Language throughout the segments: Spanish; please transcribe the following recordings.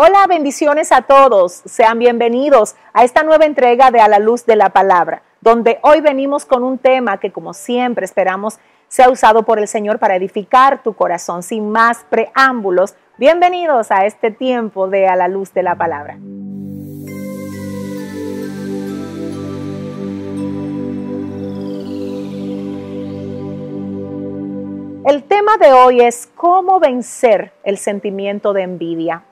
Hola, bendiciones a todos. Sean bienvenidos a esta nueva entrega de A la Luz de la Palabra, donde hoy venimos con un tema que como siempre esperamos sea usado por el Señor para edificar tu corazón. Sin más preámbulos, bienvenidos a este tiempo de A la Luz de la Palabra. El tema de hoy es cómo vencer el sentimiento de envidia.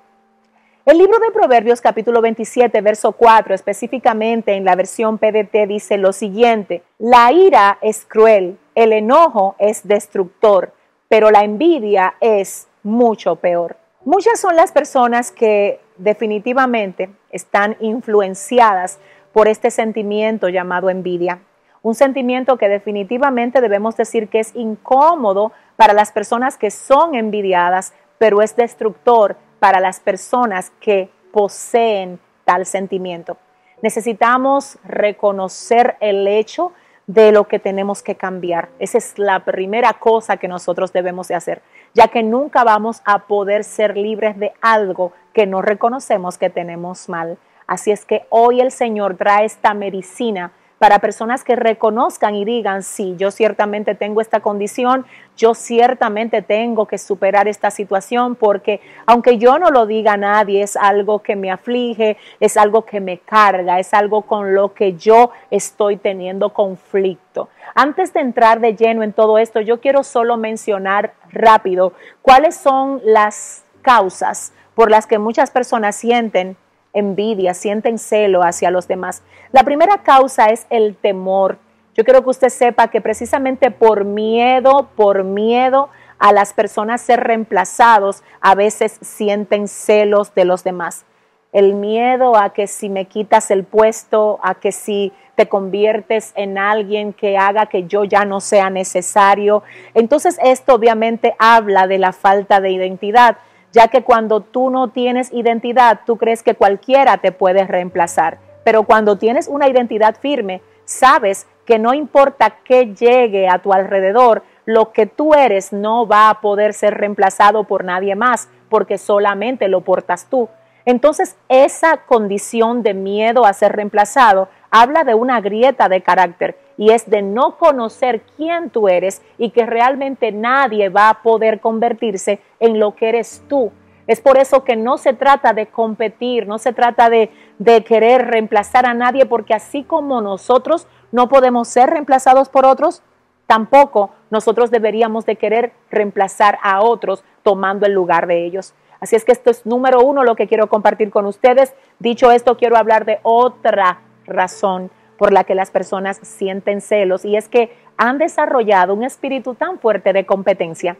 El libro de Proverbios capítulo 27, verso 4, específicamente en la versión PDT, dice lo siguiente, la ira es cruel, el enojo es destructor, pero la envidia es mucho peor. Muchas son las personas que definitivamente están influenciadas por este sentimiento llamado envidia. Un sentimiento que definitivamente debemos decir que es incómodo para las personas que son envidiadas, pero es destructor para las personas que poseen tal sentimiento. Necesitamos reconocer el hecho de lo que tenemos que cambiar. Esa es la primera cosa que nosotros debemos de hacer, ya que nunca vamos a poder ser libres de algo que no reconocemos que tenemos mal. Así es que hoy el Señor trae esta medicina para personas que reconozcan y digan, sí, yo ciertamente tengo esta condición, yo ciertamente tengo que superar esta situación porque aunque yo no lo diga a nadie, es algo que me aflige, es algo que me carga, es algo con lo que yo estoy teniendo conflicto. Antes de entrar de lleno en todo esto, yo quiero solo mencionar rápido cuáles son las causas por las que muchas personas sienten envidia, sienten celo hacia los demás. La primera causa es el temor. Yo quiero que usted sepa que precisamente por miedo, por miedo a las personas ser reemplazados, a veces sienten celos de los demás. El miedo a que si me quitas el puesto, a que si te conviertes en alguien que haga que yo ya no sea necesario. Entonces esto obviamente habla de la falta de identidad ya que cuando tú no tienes identidad, tú crees que cualquiera te puede reemplazar. Pero cuando tienes una identidad firme, sabes que no importa qué llegue a tu alrededor, lo que tú eres no va a poder ser reemplazado por nadie más, porque solamente lo portas tú. Entonces, esa condición de miedo a ser reemplazado habla de una grieta de carácter y es de no conocer quién tú eres y que realmente nadie va a poder convertirse en lo que eres tú. Es por eso que no se trata de competir, no se trata de, de querer reemplazar a nadie, porque así como nosotros no podemos ser reemplazados por otros, tampoco nosotros deberíamos de querer reemplazar a otros tomando el lugar de ellos. Así es que esto es número uno lo que quiero compartir con ustedes. Dicho esto, quiero hablar de otra razón por la que las personas sienten celos y es que han desarrollado un espíritu tan fuerte de competencia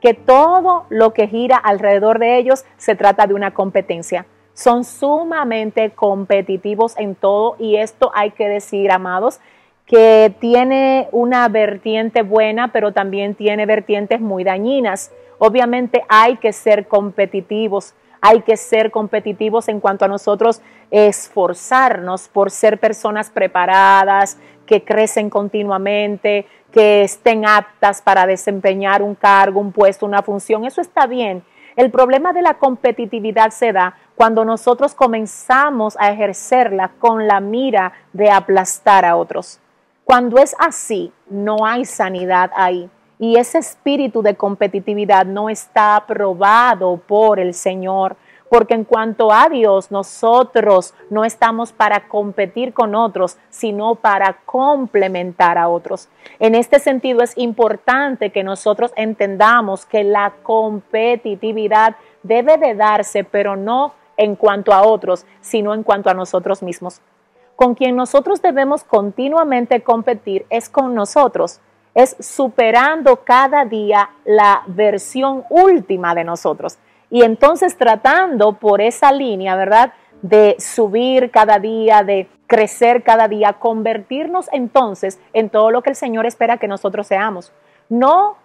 que todo lo que gira alrededor de ellos se trata de una competencia. Son sumamente competitivos en todo y esto hay que decir, amados, que tiene una vertiente buena, pero también tiene vertientes muy dañinas. Obviamente hay que ser competitivos, hay que ser competitivos en cuanto a nosotros esforzarnos por ser personas preparadas, que crecen continuamente, que estén aptas para desempeñar un cargo, un puesto, una función. Eso está bien. El problema de la competitividad se da cuando nosotros comenzamos a ejercerla con la mira de aplastar a otros. Cuando es así, no hay sanidad ahí y ese espíritu de competitividad no está aprobado por el Señor. Porque en cuanto a Dios, nosotros no estamos para competir con otros, sino para complementar a otros. En este sentido es importante que nosotros entendamos que la competitividad debe de darse, pero no en cuanto a otros, sino en cuanto a nosotros mismos. Con quien nosotros debemos continuamente competir es con nosotros es superando cada día la versión última de nosotros. Y entonces tratando por esa línea, ¿verdad? De subir cada día, de crecer cada día, convertirnos entonces en todo lo que el Señor espera que nosotros seamos. No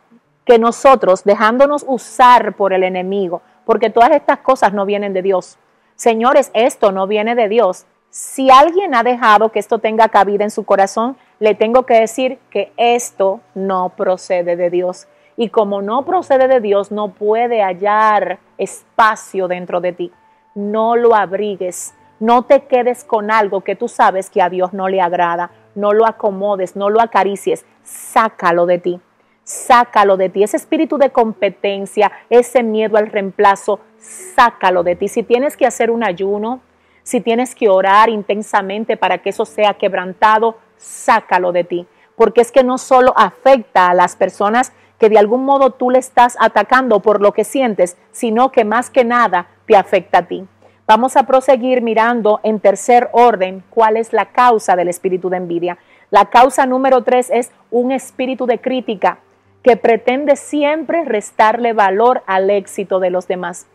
que nosotros dejándonos usar por el enemigo, porque todas estas cosas no vienen de Dios. Señores, esto no viene de Dios. Si alguien ha dejado que esto tenga cabida en su corazón, le tengo que decir que esto no procede de Dios. Y como no procede de Dios, no puede hallar espacio dentro de ti. no lo abrigues, no te quedes con algo que tú sabes que a Dios no le agrada, no lo acomodes, no lo acaricies, sácalo de ti, sácalo de ti. Ese espíritu de competencia, ese miedo al reemplazo, sácalo de ti. Si tienes que hacer un ayuno, si tienes que orar intensamente para que eso sea quebrantado, sácalo de ti. Porque es que no solo afecta a las personas que de algún modo tú le estás atacando por lo que sientes, sino que más que nada te afecta a ti. Vamos a proseguir mirando en tercer orden cuál es la causa del espíritu de envidia. La causa número tres es un espíritu de crítica que pretende siempre restarle valor al éxito de los demás.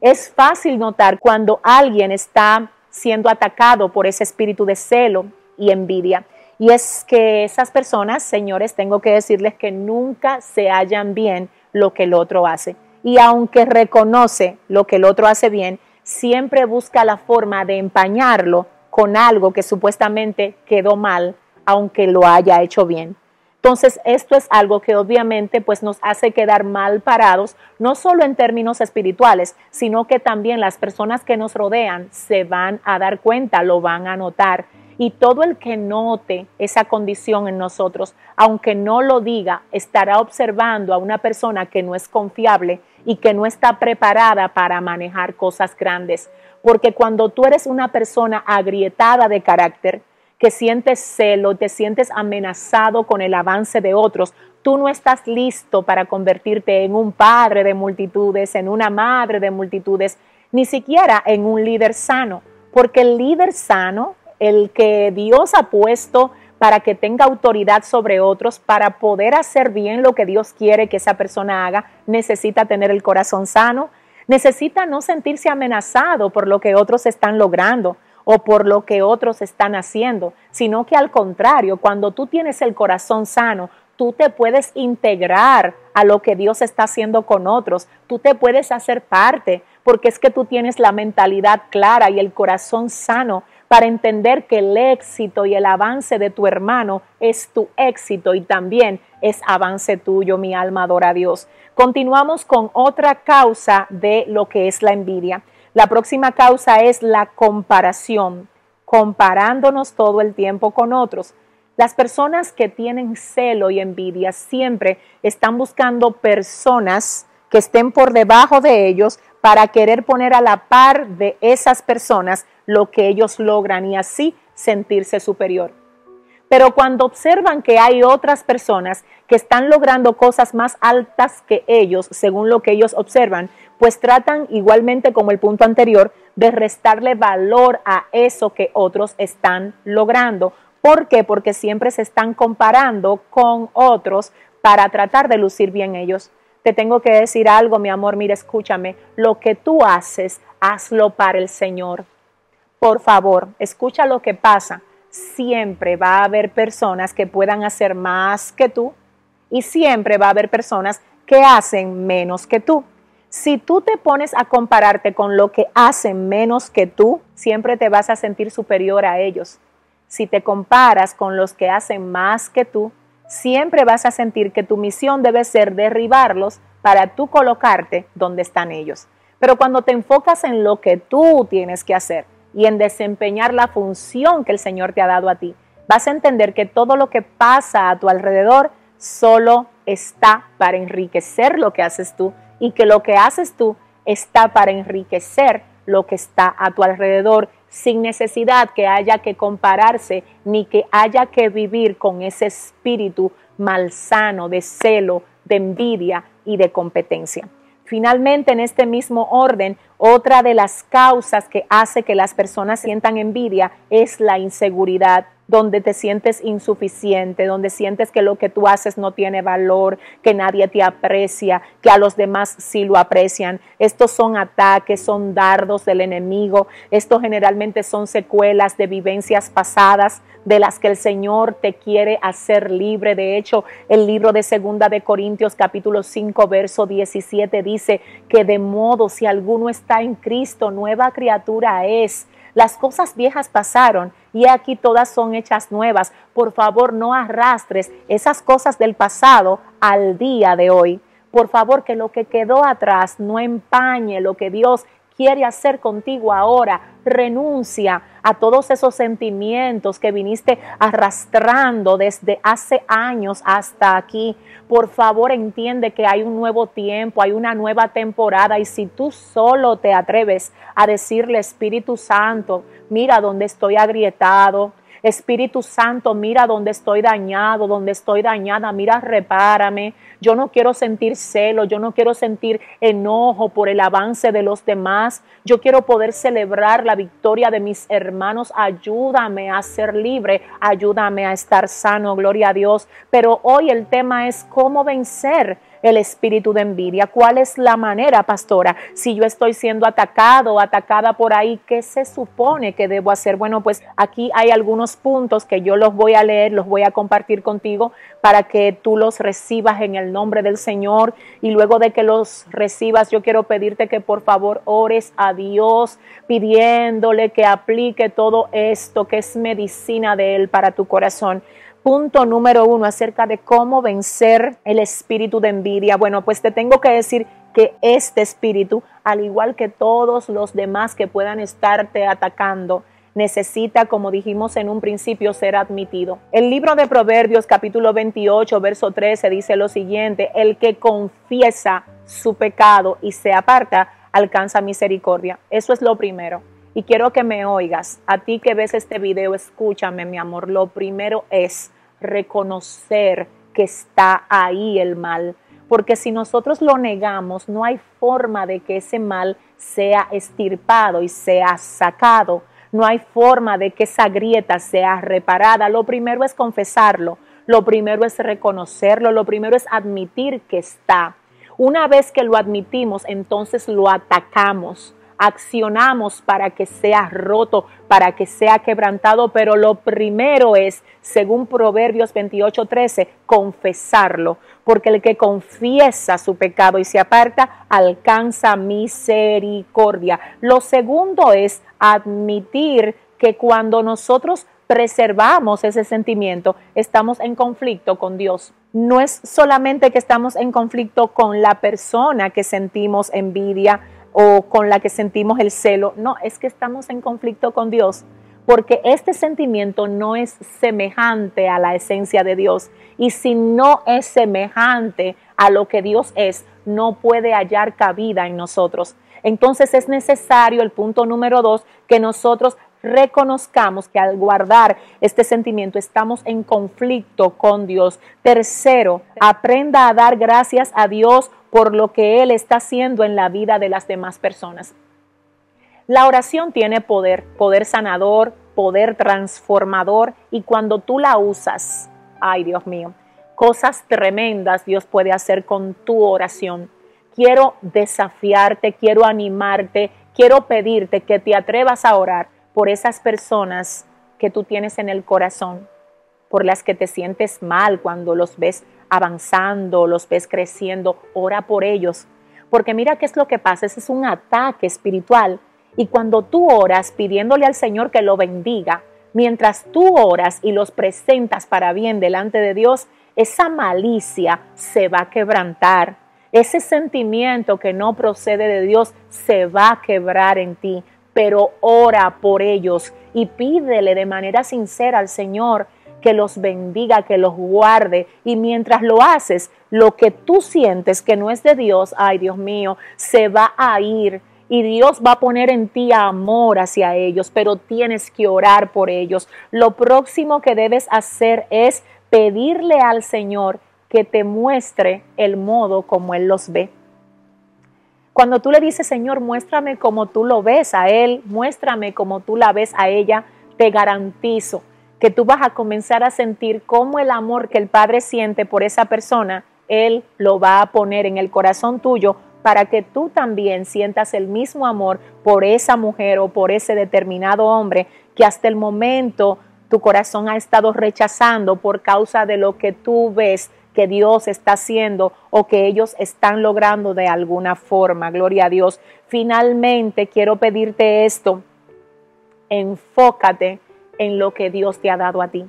Es fácil notar cuando alguien está siendo atacado por ese espíritu de celo y envidia. Y es que esas personas, señores, tengo que decirles que nunca se hallan bien lo que el otro hace. Y aunque reconoce lo que el otro hace bien, siempre busca la forma de empañarlo con algo que supuestamente quedó mal, aunque lo haya hecho bien. Entonces, esto es algo que obviamente pues nos hace quedar mal parados, no solo en términos espirituales, sino que también las personas que nos rodean se van a dar cuenta, lo van a notar. Y todo el que note esa condición en nosotros, aunque no lo diga, estará observando a una persona que no es confiable y que no está preparada para manejar cosas grandes. Porque cuando tú eres una persona agrietada de carácter, que sientes celo, te sientes amenazado con el avance de otros, tú no estás listo para convertirte en un padre de multitudes, en una madre de multitudes, ni siquiera en un líder sano, porque el líder sano, el que Dios ha puesto para que tenga autoridad sobre otros, para poder hacer bien lo que Dios quiere que esa persona haga, necesita tener el corazón sano, necesita no sentirse amenazado por lo que otros están logrando, o por lo que otros están haciendo, sino que al contrario, cuando tú tienes el corazón sano, tú te puedes integrar a lo que Dios está haciendo con otros, tú te puedes hacer parte, porque es que tú tienes la mentalidad clara y el corazón sano para entender que el éxito y el avance de tu hermano es tu éxito y también es avance tuyo, mi alma adora a Dios. Continuamos con otra causa de lo que es la envidia. La próxima causa es la comparación, comparándonos todo el tiempo con otros. Las personas que tienen celo y envidia siempre están buscando personas que estén por debajo de ellos para querer poner a la par de esas personas lo que ellos logran y así sentirse superior. Pero cuando observan que hay otras personas que están logrando cosas más altas que ellos, según lo que ellos observan, pues tratan igualmente como el punto anterior de restarle valor a eso que otros están logrando. ¿Por qué? Porque siempre se están comparando con otros para tratar de lucir bien ellos. Te tengo que decir algo, mi amor, mira, escúchame, lo que tú haces, hazlo para el Señor. Por favor, escucha lo que pasa siempre va a haber personas que puedan hacer más que tú y siempre va a haber personas que hacen menos que tú. Si tú te pones a compararte con lo que hacen menos que tú, siempre te vas a sentir superior a ellos. Si te comparas con los que hacen más que tú, siempre vas a sentir que tu misión debe ser derribarlos para tú colocarte donde están ellos. Pero cuando te enfocas en lo que tú tienes que hacer, y en desempeñar la función que el Señor te ha dado a ti. Vas a entender que todo lo que pasa a tu alrededor solo está para enriquecer lo que haces tú y que lo que haces tú está para enriquecer lo que está a tu alrededor sin necesidad que haya que compararse ni que haya que vivir con ese espíritu malsano de celo, de envidia y de competencia. Finalmente, en este mismo orden, otra de las causas que hace que las personas sientan envidia es la inseguridad donde te sientes insuficiente, donde sientes que lo que tú haces no tiene valor, que nadie te aprecia, que a los demás sí lo aprecian. Estos son ataques, son dardos del enemigo. Estos generalmente son secuelas de vivencias pasadas de las que el Señor te quiere hacer libre. De hecho, el libro de Segunda de Corintios capítulo 5 verso 17 dice que de modo si alguno está en Cristo, nueva criatura es las cosas viejas pasaron y aquí todas son hechas nuevas. Por favor, no arrastres esas cosas del pasado al día de hoy. Por favor, que lo que quedó atrás no empañe lo que Dios quiere hacer contigo ahora. Renuncia a todos esos sentimientos que viniste arrastrando desde hace años hasta aquí. Por favor, entiende que hay un nuevo tiempo, hay una nueva temporada y si tú solo te atreves a decirle Espíritu Santo, mira dónde estoy agrietado, Espíritu Santo, mira donde estoy dañado, donde estoy dañada, mira, repárame. Yo no quiero sentir celo, yo no quiero sentir enojo por el avance de los demás. Yo quiero poder celebrar la victoria de mis hermanos. Ayúdame a ser libre, ayúdame a estar sano, gloria a Dios. Pero hoy el tema es cómo vencer el espíritu de envidia. ¿Cuál es la manera, pastora? Si yo estoy siendo atacado atacada por ahí, ¿qué se supone que debo hacer? Bueno, pues aquí hay algunos puntos que yo los voy a leer, los voy a compartir contigo para que tú los recibas en el nombre del Señor. Y luego de que los recibas, yo quiero pedirte que por favor ores a Dios pidiéndole que aplique todo esto que es medicina de Él para tu corazón. Punto número uno acerca de cómo vencer el espíritu de envidia. Bueno, pues te tengo que decir que este espíritu, al igual que todos los demás que puedan estarte atacando, necesita, como dijimos en un principio, ser admitido. El libro de Proverbios capítulo 28, verso 13 dice lo siguiente, el que confiesa su pecado y se aparta, alcanza misericordia. Eso es lo primero. Y quiero que me oigas, a ti que ves este video, escúchame mi amor, lo primero es reconocer que está ahí el mal, porque si nosotros lo negamos, no hay forma de que ese mal sea estirpado y sea sacado, no hay forma de que esa grieta sea reparada. Lo primero es confesarlo, lo primero es reconocerlo, lo primero es admitir que está. Una vez que lo admitimos, entonces lo atacamos accionamos para que sea roto, para que sea quebrantado, pero lo primero es, según Proverbios 28:13, confesarlo, porque el que confiesa su pecado y se aparta alcanza misericordia. Lo segundo es admitir que cuando nosotros preservamos ese sentimiento, estamos en conflicto con Dios. No es solamente que estamos en conflicto con la persona que sentimos envidia, o con la que sentimos el celo. No, es que estamos en conflicto con Dios porque este sentimiento no es semejante a la esencia de Dios. Y si no es semejante a lo que Dios es, no puede hallar cabida en nosotros. Entonces es necesario, el punto número dos, que nosotros reconozcamos que al guardar este sentimiento estamos en conflicto con Dios. Tercero, aprenda a dar gracias a Dios por lo que Él está haciendo en la vida de las demás personas. La oración tiene poder, poder sanador, poder transformador y cuando tú la usas, ay Dios mío, cosas tremendas Dios puede hacer con tu oración. Quiero desafiarte, quiero animarte, quiero pedirte que te atrevas a orar por esas personas que tú tienes en el corazón, por las que te sientes mal cuando los ves avanzando, los ves creciendo, ora por ellos. Porque mira qué es lo que pasa, ese es un ataque espiritual. Y cuando tú oras pidiéndole al Señor que lo bendiga, mientras tú oras y los presentas para bien delante de Dios, esa malicia se va a quebrantar. Ese sentimiento que no procede de Dios se va a quebrar en ti. Pero ora por ellos y pídele de manera sincera al Señor que los bendiga, que los guarde. Y mientras lo haces, lo que tú sientes que no es de Dios, ay Dios mío, se va a ir. Y Dios va a poner en ti amor hacia ellos, pero tienes que orar por ellos. Lo próximo que debes hacer es pedirle al Señor que te muestre el modo como Él los ve. Cuando tú le dices, Señor, muéstrame como tú lo ves a Él, muéstrame como tú la ves a ella, te garantizo que tú vas a comenzar a sentir cómo el amor que el Padre siente por esa persona, Él lo va a poner en el corazón tuyo para que tú también sientas el mismo amor por esa mujer o por ese determinado hombre que hasta el momento tu corazón ha estado rechazando por causa de lo que tú ves que Dios está haciendo o que ellos están logrando de alguna forma. Gloria a Dios. Finalmente quiero pedirte esto. Enfócate en lo que Dios te ha dado a ti.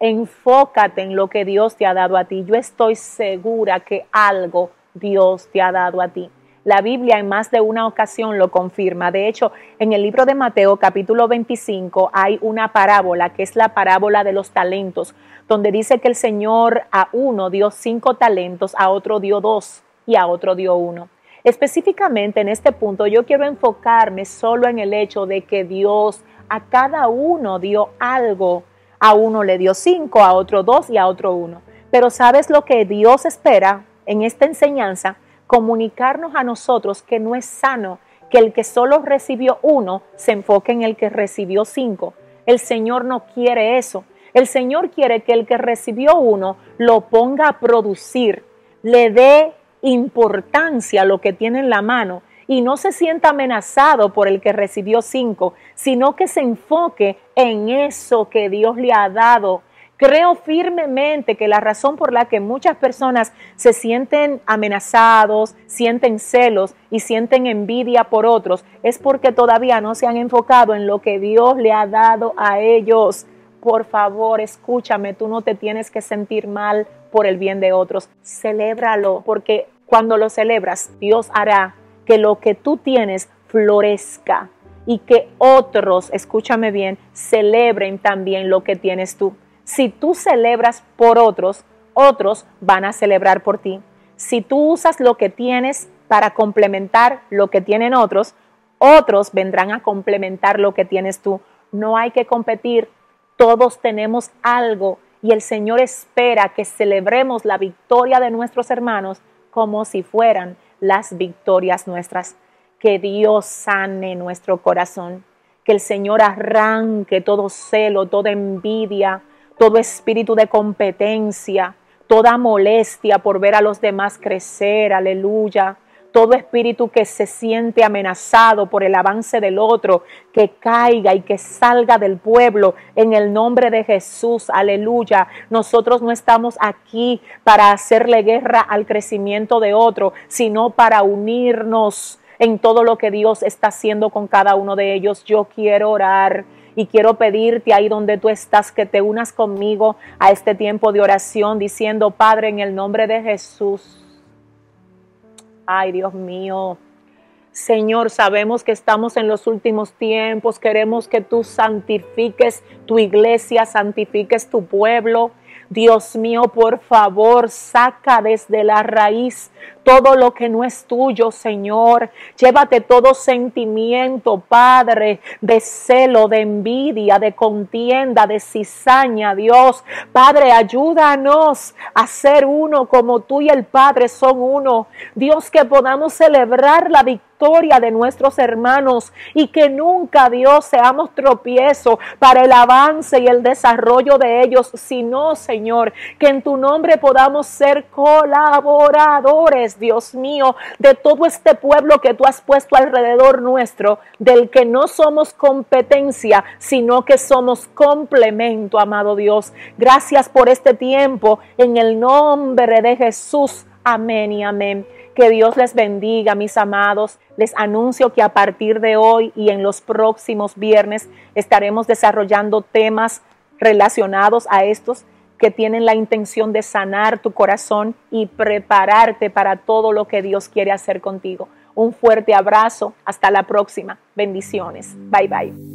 Enfócate en lo que Dios te ha dado a ti. Yo estoy segura que algo Dios te ha dado a ti. La Biblia en más de una ocasión lo confirma. De hecho, en el libro de Mateo capítulo 25 hay una parábola que es la parábola de los talentos, donde dice que el Señor a uno dio cinco talentos, a otro dio dos y a otro dio uno. Específicamente en este punto yo quiero enfocarme solo en el hecho de que Dios a cada uno dio algo. A uno le dio cinco, a otro dos y a otro uno. Pero ¿sabes lo que Dios espera en esta enseñanza? Comunicarnos a nosotros que no es sano que el que solo recibió uno se enfoque en el que recibió cinco. El Señor no quiere eso. El Señor quiere que el que recibió uno lo ponga a producir, le dé importancia a lo que tiene en la mano y no se sienta amenazado por el que recibió cinco, sino que se enfoque en eso que Dios le ha dado Creo firmemente que la razón por la que muchas personas se sienten amenazados, sienten celos y sienten envidia por otros es porque todavía no se han enfocado en lo que Dios le ha dado a ellos. Por favor, escúchame, tú no te tienes que sentir mal por el bien de otros. Celébralo, porque cuando lo celebras, Dios hará que lo que tú tienes florezca y que otros, escúchame bien, celebren también lo que tienes tú. Si tú celebras por otros, otros van a celebrar por ti. Si tú usas lo que tienes para complementar lo que tienen otros, otros vendrán a complementar lo que tienes tú. No hay que competir, todos tenemos algo y el Señor espera que celebremos la victoria de nuestros hermanos como si fueran las victorias nuestras. Que Dios sane nuestro corazón, que el Señor arranque todo celo, toda envidia, todo espíritu de competencia, toda molestia por ver a los demás crecer, aleluya. Todo espíritu que se siente amenazado por el avance del otro, que caiga y que salga del pueblo en el nombre de Jesús, aleluya. Nosotros no estamos aquí para hacerle guerra al crecimiento de otro, sino para unirnos en todo lo que Dios está haciendo con cada uno de ellos. Yo quiero orar y quiero pedirte ahí donde tú estás que te unas conmigo a este tiempo de oración diciendo, Padre, en el nombre de Jesús. Ay, Dios mío. Señor, sabemos que estamos en los últimos tiempos, queremos que tú santifiques tu iglesia, santifiques tu pueblo. Dios mío, por favor, saca desde la raíz todo lo que no es tuyo, Señor. Llévate todo sentimiento, Padre, de celo, de envidia, de contienda, de cizaña, Dios. Padre, ayúdanos a ser uno como tú y el Padre son uno. Dios, que podamos celebrar la victoria de nuestros hermanos y que nunca, Dios, seamos tropiezo para el avance y el desarrollo de ellos, sino, Señor, que en tu nombre podamos ser colaboradores Dios mío, de todo este pueblo que tú has puesto alrededor nuestro, del que no somos competencia, sino que somos complemento, amado Dios. Gracias por este tiempo, en el nombre de Jesús. Amén y amén. Que Dios les bendiga, mis amados. Les anuncio que a partir de hoy y en los próximos viernes estaremos desarrollando temas relacionados a estos que tienen la intención de sanar tu corazón y prepararte para todo lo que Dios quiere hacer contigo. Un fuerte abrazo. Hasta la próxima. Bendiciones. Bye bye.